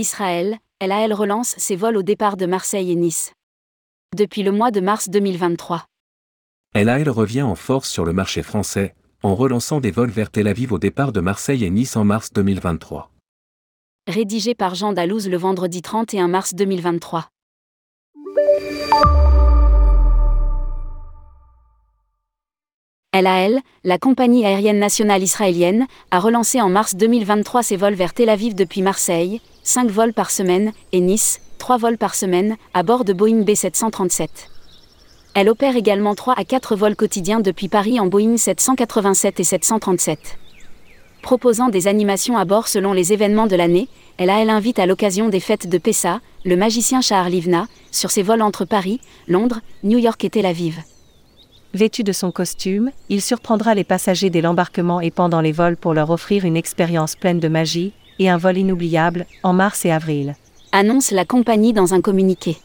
Israël, LAL relance ses vols au départ de Marseille et Nice. Depuis le mois de mars 2023. LAL revient en force sur le marché français, en relançant des vols vers Tel Aviv au départ de Marseille et Nice en mars 2023. Rédigé par Jean Dalouse le vendredi 31 mars 2023. LAL, la compagnie aérienne nationale israélienne, a relancé en mars 2023 ses vols vers Tel Aviv depuis Marseille, 5 vols par semaine, et Nice, 3 vols par semaine, à bord de Boeing B737. Elle opère également 3 à 4 vols quotidiens depuis Paris en Boeing 787 et 737. Proposant des animations à bord selon les événements de l'année, LAL invite à l'occasion des fêtes de Pessa, le magicien Shahar Livna, sur ses vols entre Paris, Londres, New York et Tel Aviv. Vêtu de son costume, il surprendra les passagers dès l'embarquement et pendant les vols pour leur offrir une expérience pleine de magie et un vol inoubliable en mars et avril. Annonce la compagnie dans un communiqué.